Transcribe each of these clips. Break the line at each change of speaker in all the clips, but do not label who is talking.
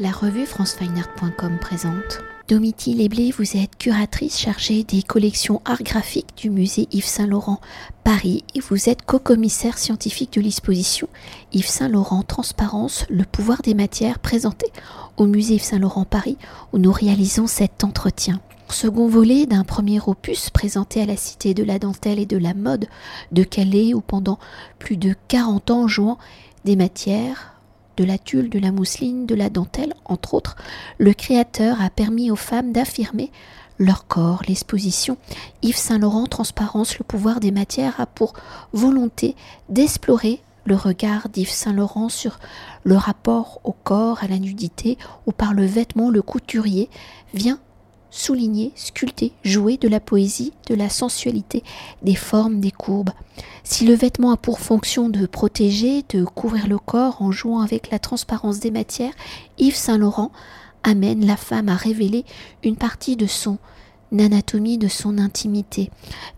La revue francefineart.com présente. Domiti Léblé, vous êtes curatrice chargée des collections art graphiques du musée Yves Saint-Laurent Paris et vous êtes co-commissaire scientifique de l'exposition Yves Saint-Laurent Transparence, le pouvoir des matières présentée au musée Yves Saint-Laurent Paris où nous réalisons cet entretien. Second volet d'un premier opus présenté à la Cité de la Dentelle et de la Mode de Calais où pendant plus de 40 ans jouant des matières, de la tulle, de la mousseline, de la dentelle, entre autres, le créateur a permis aux femmes d'affirmer leur corps. L'exposition Yves Saint-Laurent Transparence, le pouvoir des matières a pour volonté d'explorer le regard d'Yves Saint-Laurent sur le rapport au corps, à la nudité, ou par le vêtement, le couturier vient souligner, sculpter, jouer de la poésie, de la sensualité, des formes, des courbes. Si le vêtement a pour fonction de protéger, de couvrir le corps en jouant avec la transparence des matières, Yves Saint-Laurent amène la femme à révéler une partie de son anatomie, de son intimité.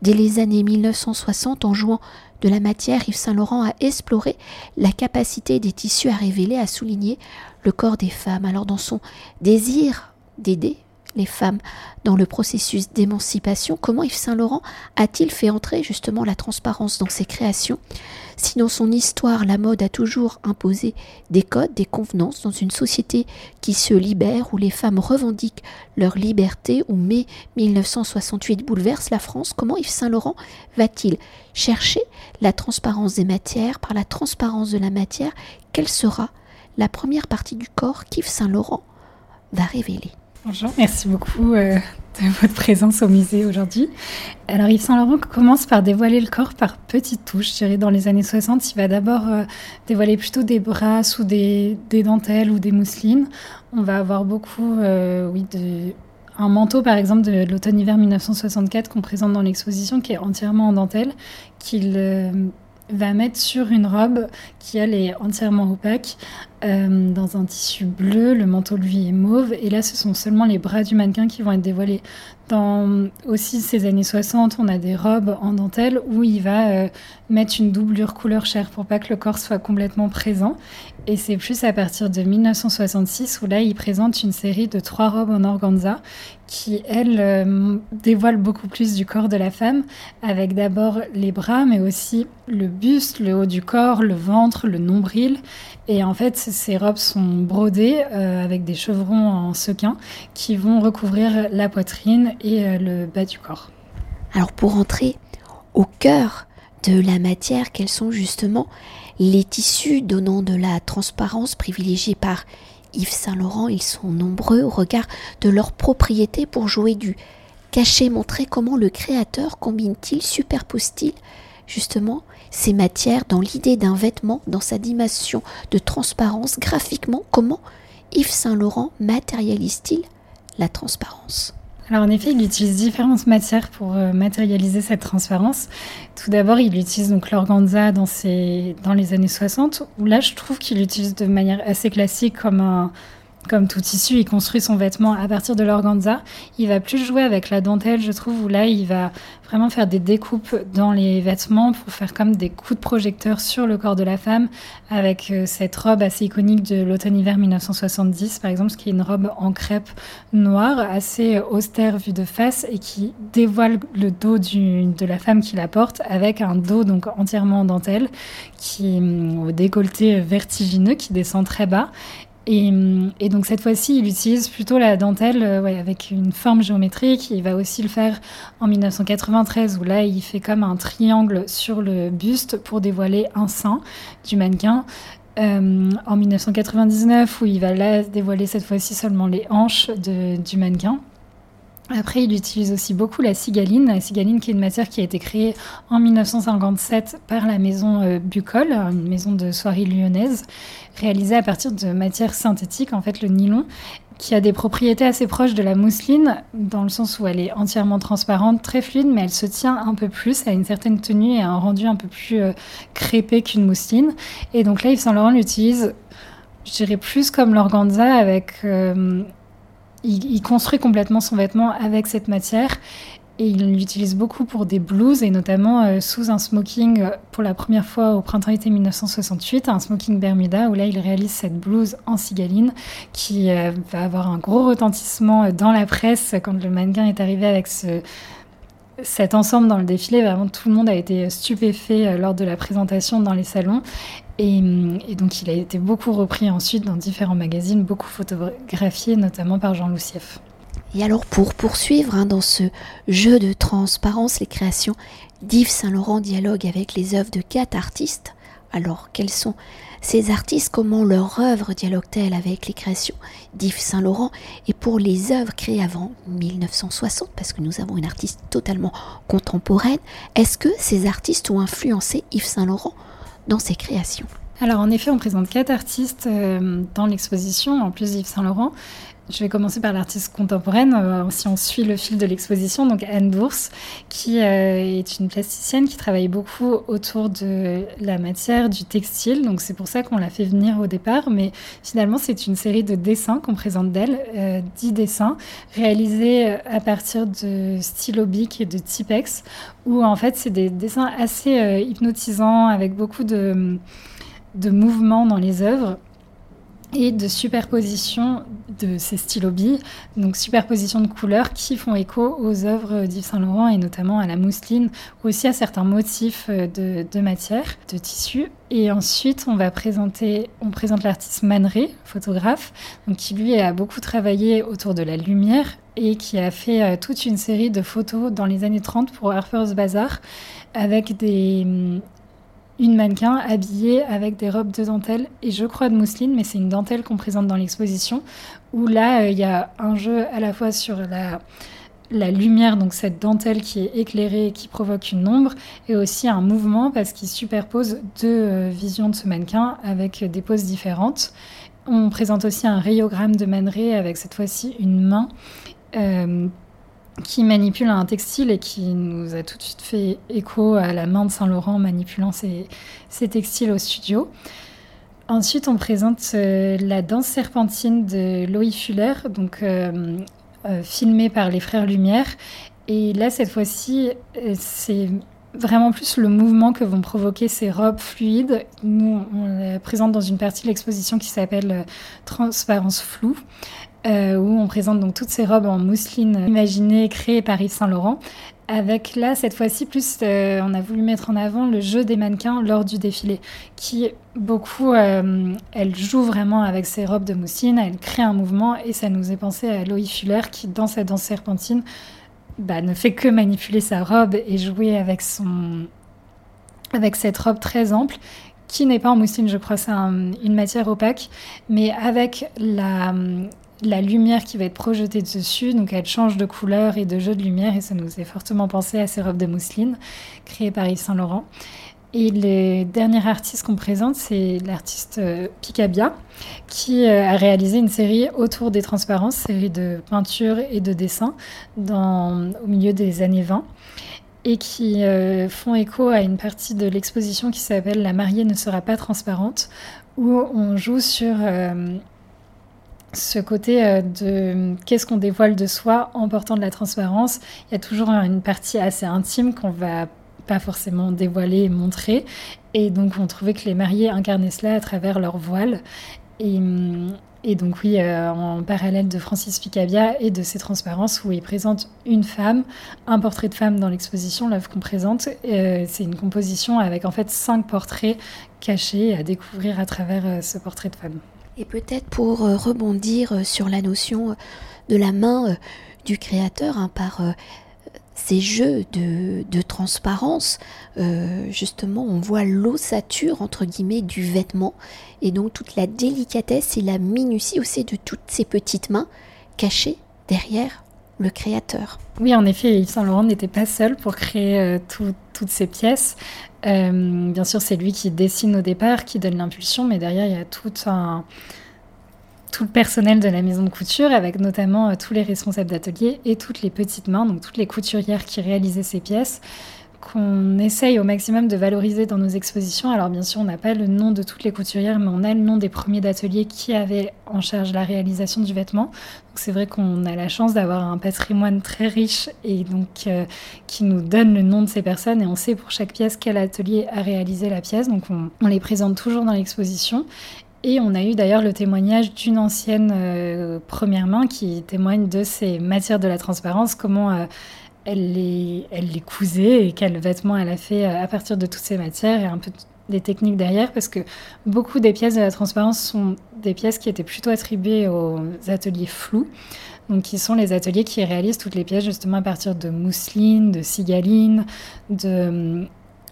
Dès les années 1960, en jouant de la matière, Yves Saint-Laurent a exploré la capacité des tissus à révéler, à souligner le corps des femmes. Alors dans son désir d'aider les femmes dans le processus d'émancipation, comment Yves Saint-Laurent a-t-il fait entrer justement la transparence dans ses créations? Si dans son histoire, la mode a toujours imposé des codes, des convenances dans une société qui se libère, où les femmes revendiquent leur liberté, où mai 1968 bouleverse la France, comment Yves Saint-Laurent va-t-il chercher la transparence des matières? Par la transparence de la matière, quelle sera la première partie du corps qu'Yves Saint-Laurent va révéler?
Bonjour, merci beaucoup euh, de votre présence au musée aujourd'hui. Alors Yves Saint-Laurent commence par dévoiler le corps par petites touches. Je dirais dans les années 60, il va d'abord euh, dévoiler plutôt des brasses ou des, dentelles ou des mousselines. On va avoir beaucoup, euh, oui, de, un manteau par exemple de l'automne-hiver 1964 qu'on présente dans l'exposition qui est entièrement en dentelle, qu'il va mettre sur une robe qui elle est entièrement opaque euh, dans un tissu bleu, le manteau lui est mauve et là ce sont seulement les bras du mannequin qui vont être dévoilés. Dans aussi ces années 60, on a des robes en dentelle où il va euh, mettre une doublure couleur chair pour pas que le corps soit complètement présent et c'est plus à partir de 1966 où là il présente une série de trois robes en organza qui, elles, euh, dévoilent beaucoup plus du corps de la femme, avec d'abord les bras, mais aussi le buste, le haut du corps, le ventre, le nombril. Et en fait, ces robes sont brodées euh, avec des chevrons en sequin qui vont recouvrir la poitrine et euh, le bas du corps.
Alors pour entrer au cœur de la matière, quels sont justement les tissus donnant de la transparence privilégiée par Yves Saint-Laurent, ils sont nombreux au regard de leur propriété pour jouer du cacher, montrer comment le créateur combine-t-il, superpose-t-il justement ces matières dans l'idée d'un vêtement, dans sa dimension de transparence? Graphiquement, comment Yves Saint-Laurent matérialise-t-il la transparence?
Alors en effet, il utilise différentes matières pour euh, matérialiser cette transparence. Tout d'abord, il utilise donc l'organza dans, dans les années 60, où là, je trouve qu'il l'utilise de manière assez classique comme un, comme tout tissu, il construit son vêtement à partir de l'organza. Il va plus jouer avec la dentelle, je trouve, où là, il va vraiment faire des découpes dans les vêtements pour faire comme des coups de projecteur sur le corps de la femme, avec euh, cette robe assez iconique de l'automne-hiver 1970, par exemple, ce qui est une robe en crêpe noire, assez austère vue de face et qui dévoile le dos de la femme qui la porte, avec un dos donc entièrement en dentelle, qui hum, au décolleté vertigineux, qui descend très bas et, donc cette fois-ci, il utilise plutôt la dentelle euh, avec une forme géométrique. Il va aussi le faire en 1993 où là, il fait comme un triangle sur le buste pour dévoiler un sein du mannequin. Euh, en 1999 où il va là dévoiler cette fois-ci seulement les hanches du mannequin. Après, il utilise aussi beaucoup la cigaline, la cigaline qui est une matière qui a été créée en 1957 par la maison euh, Bucol, une maison de soierie lyonnaise, réalisée à partir de matières synthétiques, en fait le nylon, qui a des propriétés assez proches de la mousseline, dans le sens où elle est entièrement transparente, très fluide, mais elle se tient un peu plus, a une certaine tenue et un rendu un peu plus euh, crépé qu'une mousseline. Et donc là, Yves Saint Laurent l'utilise, je dirais, plus comme l'organza, avec... Euh, il, construit complètement son vêtement avec cette matière Et il l'utilise beaucoup pour des blues et notamment euh, sous un smoking euh, pour la première fois au printemps-été 1968, un smoking Bermuda où là il réalise cette blouse en cigaline qui euh, va avoir un gros retentissement dans la presse quand le mannequin est arrivé avec ce, cet ensemble dans le défilé. Vraiment tout le monde a été stupéfait lors de la présentation dans les salons. Et, et, donc il a été beaucoup repris ensuite dans différents magazines, beaucoup photographié notamment par Jean Loussieff.
Et alors pour poursuivre hein, dans ce jeu de transparence les créations d'Yves Saint-Laurent dialogue avec les œuvres de quatre artistes. Alors quels sont ces artistes? Comment leur œuvre dialogue-t-elle avec les créations d'Yves Saint-Laurent? Et pour les œuvres créées avant 1960, parce que nous avons une artiste totalement contemporaine, est-ce que ces artistes ont influencé Yves Saint-Laurent ses créations
alors en effet, on présente quatre artistes euh, dans l'exposition, en plus d'Yves Saint-Laurent. Je vais commencer par l'artiste contemporaine, euh, si on suit le fil de l'exposition, donc Anne Bourse, qui euh, est une plasticienne qui travaille beaucoup autour de la matière, du textile, donc c'est pour ça qu'on l'a fait venir au départ, mais finalement c'est une série de dessins qu'on présente d'elle, euh, dix dessins, réalisés à partir de stylo bic et de Tipex, où en fait c'est des dessins assez hypnotisants, avec beaucoup de, de mouvements dans les œuvres et de superposition de ces stylobies, donc superposition de couleurs qui font écho aux œuvres d'Yves Saint Laurent et notamment à la mousseline, ou aussi à certains motifs de, matière, de tissu. Et ensuite, on va présenter, on présente l'artiste Man photographe, donc qui lui a beaucoup travaillé autour de la lumière et qui a fait euh, toute une série de photos dans les années 30 pour Harper's Bazaar avec des, une mannequin habillée avec des robes de dentelle et je crois de mousseline, mais c'est une dentelle qu'on présente dans l'exposition, où là, euh, il y a un jeu à la fois sur la, lumière, donc cette dentelle qui est éclairée et qui provoque une ombre, et aussi un mouvement parce qu'il superpose deux euh, visions de ce mannequin avec des poses différentes. On présente aussi un rayogramme de Man avec cette fois-ci une main. Euh, qui manipule un textile et qui nous a tout de suite fait écho à la main de Saint-Laurent manipulant ses, textiles au studio. Ensuite, on présente euh, la danse serpentine de Loïc Fuller, donc euh, euh, filmée par les Frères Lumière. Et là, cette fois-ci, c'est vraiment plus le mouvement que vont provoquer ces robes fluides. Nous, on la présente dans une partie de l'exposition qui s'appelle Transparence floue. Euh, où on présente donc toutes ces robes en mousseline imaginées, créées par Yves Saint Laurent. Avec là, cette fois-ci, plus euh, on a voulu mettre en avant le jeu des mannequins lors du défilé, qui beaucoup, euh, elle joue vraiment avec ses robes de mousseline, elle crée un mouvement et ça nous est pensé à Loïc Fuller qui, dans sa danse serpentine, bah, ne fait que manipuler sa robe et jouer avec son, avec cette robe très ample qui n'est pas en mousseline, je crois, c'est une matière opaque, mais avec la, la lumière qui va être projetée dessus, donc elle change de couleur et de jeu de lumière, et ça nous fait fortement penser à ces robes de mousseline créées par Yves Saint Laurent. Et le dernier artiste qu'on présente, c'est l'artiste euh, Picabia, qui euh, a réalisé une série autour des transparences, série de peintures et de dessins au milieu des années 20, et qui euh, font écho à une partie de l'exposition qui s'appelle La mariée ne sera pas transparente, où on joue sur ce côté euh, de qu'est-ce qu'on dévoile de soi en portant de la transparence. Il y a toujours une partie assez intime qu'on va pas forcément dévoiler et montrer. Et donc on trouvait que les mariés incarnaient cela à travers leur voile. Et, donc oui, euh, en parallèle de Francis Picabia et de ses transparences où il présente une femme, un portrait de femme dans l'exposition, l'œuvre qu'on présente, euh, c'est une composition avec en fait cinq portraits cachés à découvrir à travers ce portrait de femme.
Et peut-être pour euh, rebondir euh, sur la notion euh, de la main du créateur hein, par ces jeux de, transparence, justement, on voit l'ossature, entre guillemets, du vêtement, et donc toute la délicatesse et la minutie aussi de toutes ces petites mains cachées derrière le créateur.
Oui, en effet, Yves Saint Laurent n'était pas seul pour créer toutes ces pièces. bien sûr, c'est lui qui dessine au départ, qui donne l'impulsion, mais derrière, il y a tout le personnel de la maison de couture, avec notamment euh, tous les responsables d'atelier et toutes les petites mains, donc toutes les couturières qui réalisaient ces pièces, qu'on essaye au maximum de valoriser dans nos expositions. Alors bien sûr, on n'a pas le nom de toutes les couturières, mais on a le nom des premiers d'ateliers qui avaient en charge la réalisation du vêtement. Donc c'est vrai qu'on a la chance d'avoir un patrimoine très riche et donc euh, qui nous donne le nom de ces personnes et on sait pour chaque pièce quel atelier a réalisé la pièce. Donc on, les présente toujours dans l'exposition. Et on a eu d'ailleurs le témoignage d'une ancienne euh, première main qui témoigne de ces matières de la transparence, comment euh, elle les, cousait et quel vêtement elle a fait euh, à partir de toutes ces matières et un peu des techniques derrière parce que beaucoup des pièces de la transparence sont des pièces qui étaient plutôt attribuées aux ateliers flous. Donc, qui sont les ateliers qui réalisent toutes les pièces justement à partir de mousseline, de cigaline, de hum,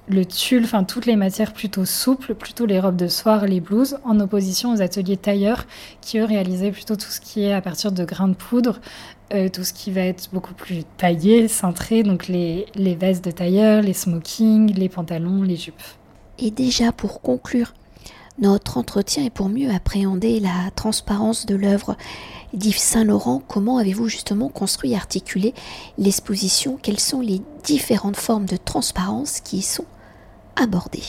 le tulle, enfin toutes les matières plutôt souples, plutôt les robes de soir, les blouses, en opposition aux ateliers tailleurs qui eux réalisaient plutôt tout ce qui est à partir de grains de poudre, euh, tout ce qui va être beaucoup plus taillé, cintré, donc les, les vestes de tailleur, les smokings, les pantalons, les jupes.
Et déjà pour conclure notre entretien et pour mieux appréhender la transparence de l'œuvre d'Yves Saint-Laurent, comment avez-vous justement construit et articulé l'exposition? Quelles sont les différentes formes de transparence qui y sont abordées?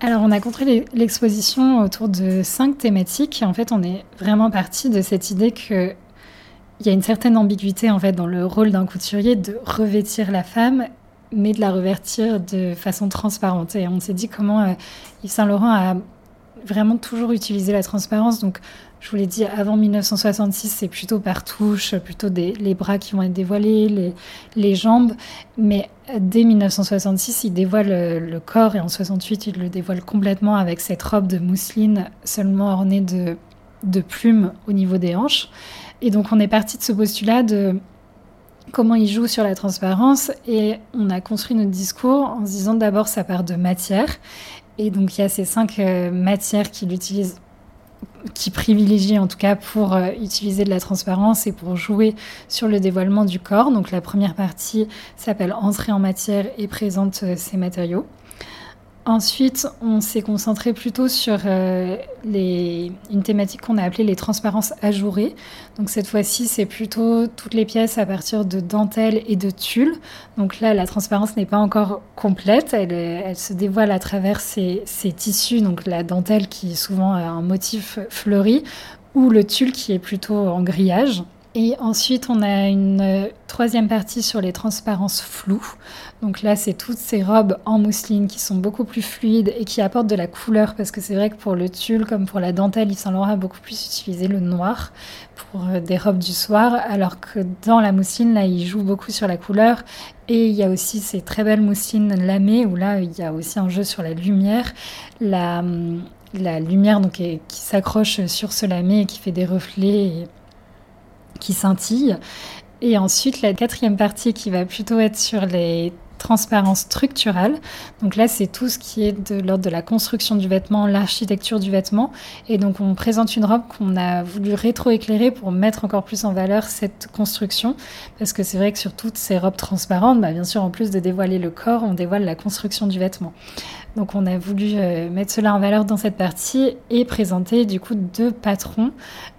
Alors, on a construit l'exposition autour de cinq thématiques. En fait, on est vraiment parti de cette idée que il y a une certaine ambiguïté en fait dans le rôle d'un couturier de revêtir la femme, mais de la revêtir de façon transparente. Et on s'est dit comment euh, Yves Saint Laurent a vraiment toujours utilisé la transparence. Donc, je vous l'ai dit, avant 1966, c'est plutôt par touche, plutôt des, les bras qui vont être dévoilés, les, les jambes. Mais dès 1966, il dévoile le, le, corps et en 68, il le dévoile complètement avec cette robe de mousseline seulement ornée de, de plumes au niveau des hanches. Et donc on est parti de ce postulat de comment il joue sur la transparence et on a construit notre discours en se disant d'abord sa part de matière. Et donc il y a ces cinq euh, matières qu'il utilise qui privilégie en tout cas pour euh, utiliser de la transparence et pour jouer sur le dévoilement du corps. Donc la première partie s'appelle Entrer en matière et présente euh, ces matériaux. Ensuite, on s'est concentré plutôt sur euh, une thématique qu'on a appelée les transparences ajourées. Donc cette fois-ci, c'est plutôt toutes les pièces à partir de dentelle et de tulle. Donc là, la transparence n'est pas encore complète. Elle, se dévoile à travers ces, ces, tissus. Donc la dentelle qui est souvent un motif fleuri ou le tulle qui est plutôt en grillage. Et ensuite, on a une euh, troisième partie sur les transparences floues. Donc là, c'est toutes ces robes en mousseline qui sont beaucoup plus fluides et qui apportent de la couleur parce que c'est vrai que pour le tulle comme pour la dentelle, Yves Saint Laurent a beaucoup plus utilisé le noir pour euh, des robes du soir, alors que dans la mousseline, là, il joue beaucoup sur la couleur. Et il y a aussi ces très belles mousselines lamées où là, il y a aussi un jeu sur la lumière. La, hum, lumière qui s'accroche sur ce lamé et qui fait des reflets qui scintille. Et ensuite, la quatrième partie qui va plutôt être sur les transparences structurales. Donc là, c'est tout ce qui est de l'ordre de la construction du vêtement, l'architecture du vêtement. Et donc, on présente une robe qu'on a voulu rétroéclairer pour mettre encore plus en valeur cette construction. Parce que c'est vrai que sur toutes ces robes transparentes, bah, bien sûr, en plus de dévoiler le corps, on dévoile la construction du vêtement. Donc on a voulu euh, mettre cela en valeur dans cette partie et présenter du coup deux patrons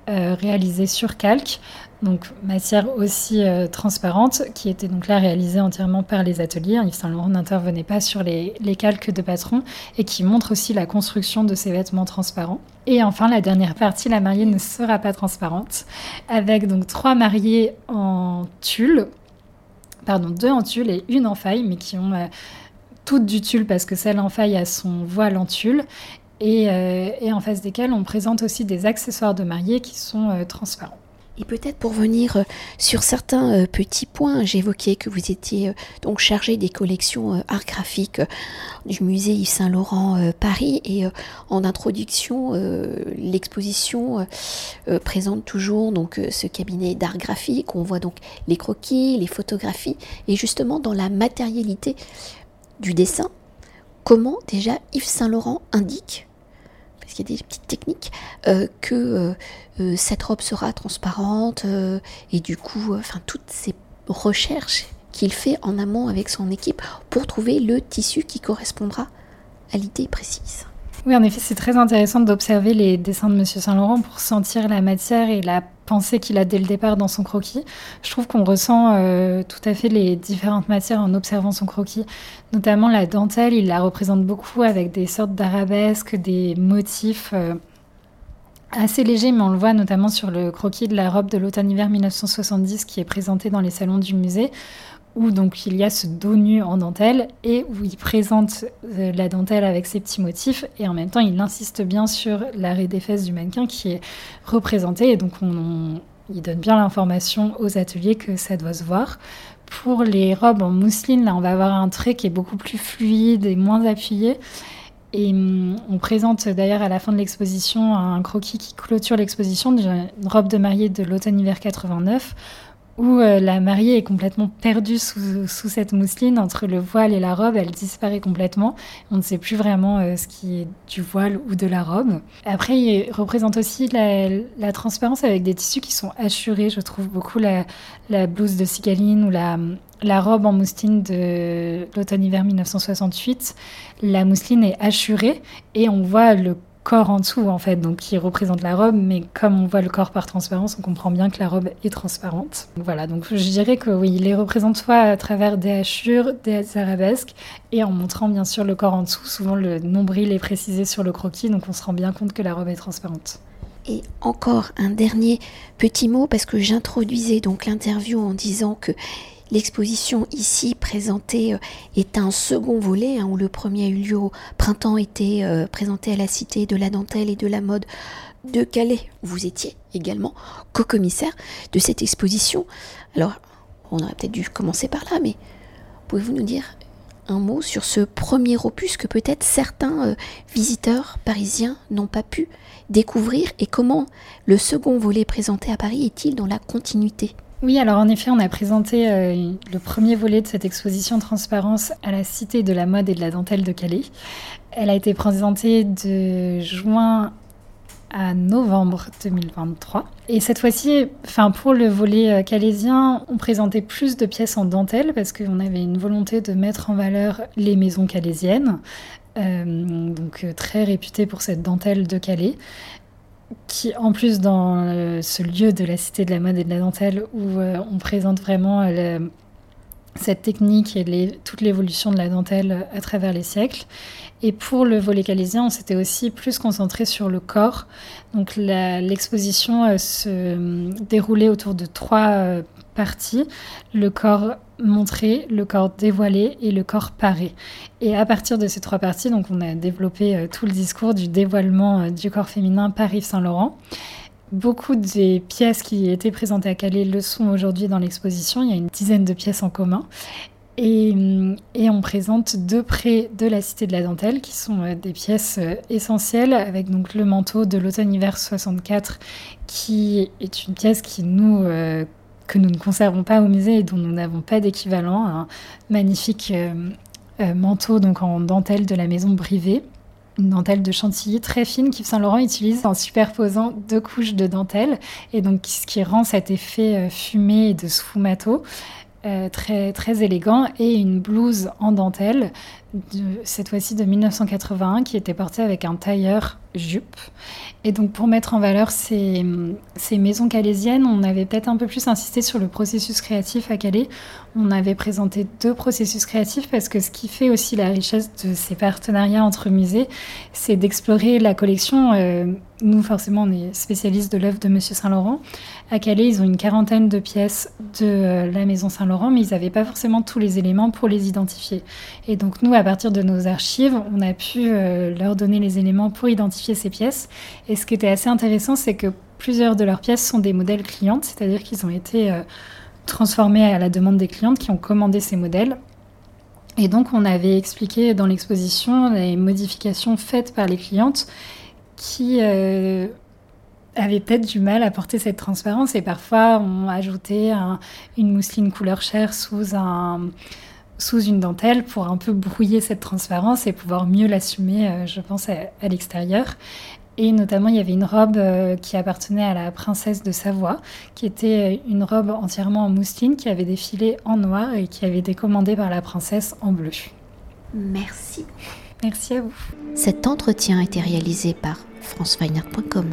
euh, réalisés sur calque, donc matière aussi euh, transparente, qui était donc là réalisée entièrement par les ateliers. Yves Saint Laurent n'intervenait pas sur les, calques de patrons et qui montre aussi la construction de ces vêtements transparents. Et enfin la dernière partie, la mariée ne sera pas transparente, avec donc trois mariées en tulle, pardon deux en tulle et une en faille, mais qui ont toutes du tulle parce que celle en faille a son voile en tulle. Et, euh, et, en face desquelles on présente aussi des accessoires de mariée qui sont euh, transparents.
Et peut-être pour venir euh, sur certains euh, petits points, j'évoquais que vous étiez euh, donc chargé des collections art graphiques du musée Yves Saint Laurent Paris. Et en introduction l'exposition présente toujours donc ce cabinet d'art graphique. On voit donc les croquis, les photographies. Et justement dans la matérialité du dessin, comment déjà Yves Saint Laurent indique parce qu'il y a des petites techniques, euh, que euh, euh, cette robe sera transparente et du coup, enfin toutes ces recherches qu'il fait en amont avec son équipe pour trouver le tissu qui correspondra à l'idée précise.
Oui, en effet, c'est très intéressant d'observer les dessins de Monsieur Saint-Laurent pour sentir la matière et la qu'il a dès le départ dans son croquis. Je trouve qu'on ressent euh, tout à fait les différentes matières en observant son croquis. Notamment la dentelle, il la représente beaucoup avec des sortes d'arabesques, des motifs euh, assez légers, mais on le voit notamment sur le croquis de la robe de l'automne-hiver 1970 qui est présenté dans les salons du musée où donc il y a ce dos nu en dentelle et où il présente euh, la dentelle avec ses petits motifs et en même temps il insiste bien sur l'arrêt des fesses du mannequin qui est représenté et donc on, il donne bien l'information aux ateliers que ça doit se voir. Pour les robes en mousseline, là on va avoir un trait qui est beaucoup plus fluide et moins appuyé. Et hum, on présente d'ailleurs à la fin de l'exposition un croquis qui clôture l'exposition d'une robe de mariée de l'automne-hiver 89 où euh, la mariée est complètement perdue sous, cette mousseline entre le voile et la robe, elle disparaît complètement. On ne sait plus vraiment euh, ce qui est du voile ou de la robe. Après, il représente aussi la, transparence avec des tissus qui sont assurés. Je trouve beaucoup la, blouse de Cigaline ou la, la robe en mousseline de l'automne-hiver 1968. La mousseline est assurée et on voit le en dessous, en fait, donc qui représente la robe, mais comme on voit le corps par transparence, on comprend bien que la robe est transparente. Voilà, donc je dirais que oui, il les représente soit à travers des hachures, des arabesques, et en montrant bien sûr le corps en dessous. Souvent, le nombril est précisé sur le croquis, donc on se rend bien compte que la robe est transparente.
Et encore un dernier petit mot, parce que j'introduisais donc l'interview en disant que L'exposition ici présentée euh, est un second volet, hein, où le premier a eu lieu au printemps, était euh, présenté à la Cité de la dentelle et de la mode de Calais. Vous étiez également co-commissaire de cette exposition. Alors, on aurait peut-être dû commencer par là, mais pouvez-vous nous dire un mot sur ce premier opus que peut-être certains euh, visiteurs parisiens n'ont pas pu découvrir et comment le second volet présenté à Paris est-il dans la continuité?
Oui, alors en effet, on a présenté euh, le premier volet de cette exposition Transparence à la Cité de la mode et de la dentelle de Calais. Elle a été présentée de juin à novembre 2023. Et cette fois-ci, enfin pour le volet euh, calaisien, on présentait plus de pièces en dentelle parce qu'on avait une volonté de mettre en valeur les maisons calaisiennes, euh, donc très réputées pour cette dentelle de Calais qui, en plus, dans euh, ce lieu de la Cité de la mode et de la dentelle, où euh, on présente vraiment euh, cette technique et toute l'évolution de la dentelle à travers les siècles. Et pour le volet calaisien, on s'était aussi plus concentré sur le corps. Donc l'exposition se déroulait autour de trois parties. Le corps montré, le corps dévoilé et le corps paré. Et à partir de ces trois parties, donc on a développé euh, tout le discours du dévoilement euh, du corps féminin par Yves Saint-Laurent. Beaucoup des pièces qui étaient présentées à Calais le sont aujourd'hui dans l'exposition. Il y a une dizaine de pièces en commun. Et, mm, et, on présente deux près de la Cité de la Dentelle, qui sont euh, des pièces essentielles, avec donc le manteau de l'automne-hiver 64, qui est une pièce qui nous que nous ne conservons pas au musée et dont nous n'avons pas d'équivalent. Un magnifique euh, euh, manteau donc en dentelle de la maison Brivet. Une dentelle de chantilly très fine qu'Yves Saint Laurent utilise en superposant deux couches de dentelle et donc ce qui rend cet effet euh, fumé de sfumato très, très élégant et une blouse en dentelle de, cette fois-ci de 1981 qui était portée avec un tailleur jupe et donc pour mettre en valeur ces, ces maisons calaisiennes, on avait peut-être un peu plus insisté sur le processus créatif à Calais. On avait présenté deux processus créatifs parce que ce qui fait aussi la richesse de ces partenariats entre musées, c'est d'explorer la collection. Euh, nous, forcément, on est spécialistes de l'œuvre de Monsieur Saint-Laurent. À Calais, ils ont une quarantaine de pièces de euh, la maison Saint-Laurent, mais ils n'avaient pas forcément tous les éléments pour les identifier. Et donc nous, à partir de nos archives, on a pu euh, leur donner les éléments pour identifier ces pièces. Et ce qui était assez intéressant, c'est que plusieurs de leurs pièces sont des modèles clientes, c'est-à-dire qu'ils ont été euh, transformés à la demande des clientes qui ont commandé ces modèles. Et donc, on avait expliqué dans l'exposition les modifications faites par les clientes qui euh, avaient peut-être du mal à porter cette transparence et parfois ont ajouté une mousseline couleur chair sous un sous une dentelle pour un peu brouiller cette transparence et pouvoir mieux l'assumer, euh, je pense, à, l'extérieur. Et notamment, il y avait une robe euh, qui appartenait à la princesse de Savoie, qui était une robe entièrement en mousseline, qui avait défilé en noir et qui avait été commandée par la princesse en bleu.
Merci.
Merci à vous.
Cet entretien a été réalisé par franceweiner.com.